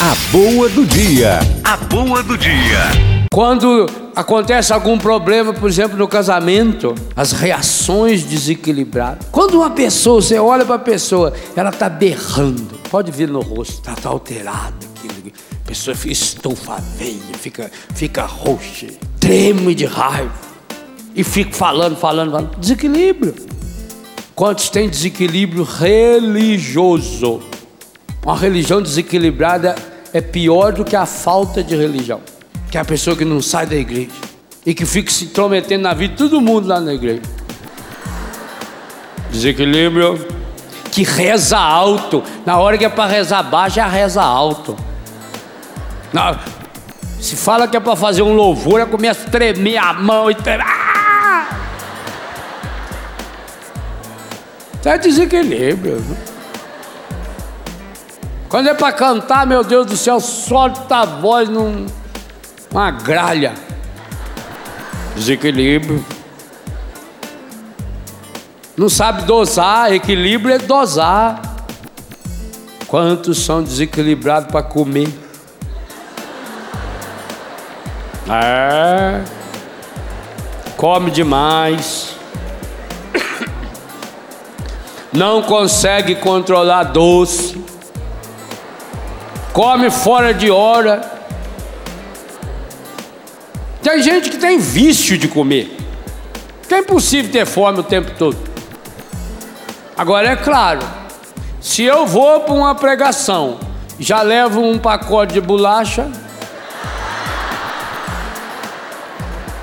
A boa do dia. A boa do dia. Quando acontece algum problema, por exemplo, no casamento, as reações desequilibradas. Quando uma pessoa, você olha para a pessoa, ela está berrando, pode vir no rosto, está tá alterada, aquilo, a pessoa fica estufa veia, fica, fica roxa, treme de raiva, e fica falando, falando, falando. Desequilíbrio. Quantos têm desequilíbrio religioso? Uma religião desequilibrada é pior do que a falta de religião. Que é a pessoa que não sai da igreja e que fica se intrometendo na vida de todo mundo lá na igreja. Desequilíbrio. Que reza alto. Na hora que é para rezar baixo, já reza alto. Não, se fala que é para fazer um louvor, ela começa a tremer a mão e tremer. Ah! Isso é desequilíbrio. Quando é para cantar, meu Deus do céu, solta a voz num, numa gralha. Desequilíbrio. Não sabe dosar, equilíbrio é dosar. Quantos são desequilibrados para comer? É. Come demais. Não consegue controlar doce come fora de hora. Tem gente que tem vício de comer, que é impossível ter fome o tempo todo. Agora é claro, se eu vou para uma pregação, já levo um pacote de bolacha,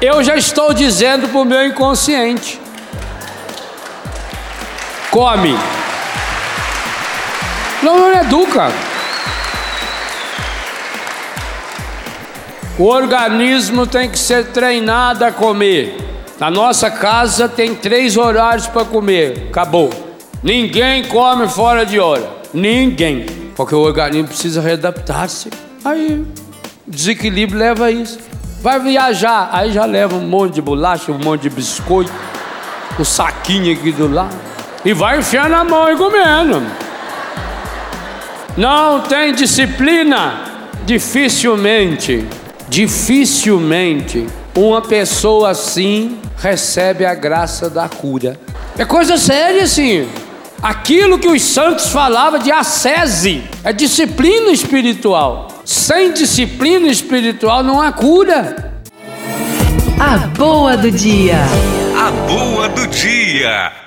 eu já estou dizendo para o meu inconsciente: come. Não, não educa. O organismo tem que ser treinado a comer. Na nossa casa tem três horários para comer. Acabou. Ninguém come fora de hora. Ninguém. Porque o organismo precisa readaptar-se. Aí, desequilíbrio leva a isso. Vai viajar, aí já leva um monte de bolacha, um monte de biscoito, um saquinho aqui do lado. E vai enfiar na mão e comendo. Não tem disciplina, dificilmente Dificilmente uma pessoa assim recebe a graça da cura. É coisa séria assim. Aquilo que os santos falavam de ascese é disciplina espiritual. Sem disciplina espiritual não há cura. A boa do dia. A boa do dia.